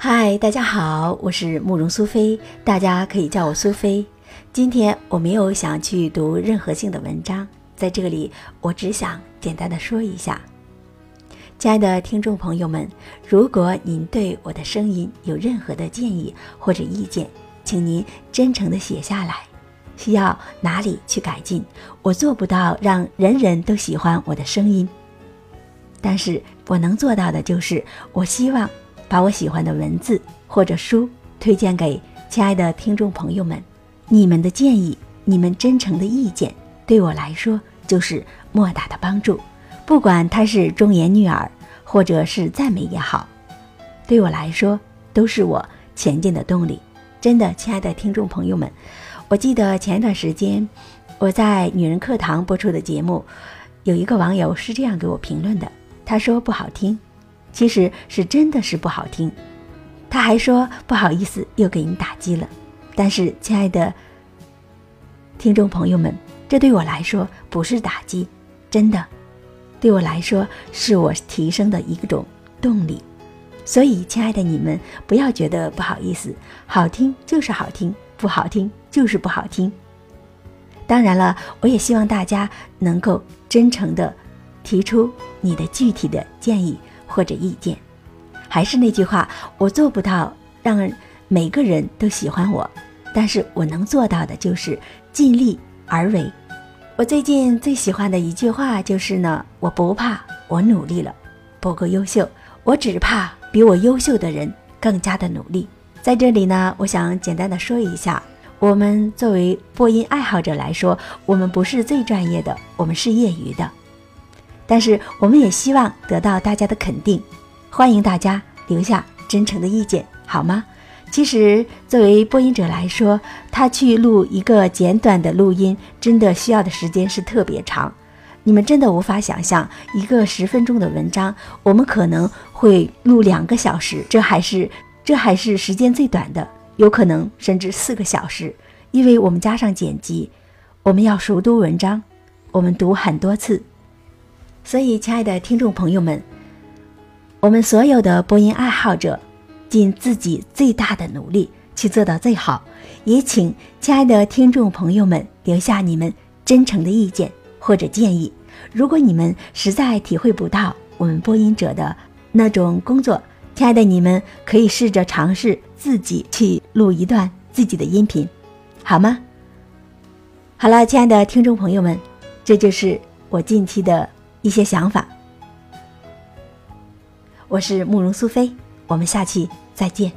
嗨，大家好，我是慕容苏菲，大家可以叫我苏菲。今天我没有想去读任何性的文章，在这里我只想简单的说一下，亲爱的听众朋友们，如果您对我的声音有任何的建议或者意见，请您真诚的写下来，需要哪里去改进，我做不到让人人都喜欢我的声音，但是我能做到的就是，我希望。把我喜欢的文字或者书推荐给亲爱的听众朋友们，你们的建议、你们真诚的意见，对我来说就是莫大的帮助。不管它是忠言逆耳，或者是赞美也好，对我来说都是我前进的动力。真的，亲爱的听众朋友们，我记得前一段时间我在女人课堂播出的节目，有一个网友是这样给我评论的，他说不好听。其实是真的是不好听，他还说不好意思又给你打击了，但是亲爱的听众朋友们，这对我来说不是打击，真的，对我来说是我提升的一种动力。所以，亲爱的你们不要觉得不好意思，好听就是好听，不好听就是不好听。当然了，我也希望大家能够真诚的提出你的具体的建议。或者意见，还是那句话，我做不到让每个人都喜欢我，但是我能做到的就是尽力而为。我最近最喜欢的一句话就是呢，我不怕我努力了不够优秀，我只怕比我优秀的人更加的努力。在这里呢，我想简单的说一下，我们作为播音爱好者来说，我们不是最专业的，我们是业余的。但是我们也希望得到大家的肯定，欢迎大家留下真诚的意见，好吗？其实作为播音者来说，他去录一个简短的录音，真的需要的时间是特别长。你们真的无法想象，一个十分钟的文章，我们可能会录两个小时，这还是这还是时间最短的，有可能甚至四个小时，因为我们加上剪辑，我们要熟读文章，我们读很多次。所以，亲爱的听众朋友们，我们所有的播音爱好者，尽自己最大的努力去做到最好。也请亲爱的听众朋友们留下你们真诚的意见或者建议。如果你们实在体会不到我们播音者的那种工作，亲爱的你们可以试着尝试自己去录一段自己的音频，好吗？好了，亲爱的听众朋友们，这就是我近期的。一些想法，我是慕容苏菲，我们下期再见。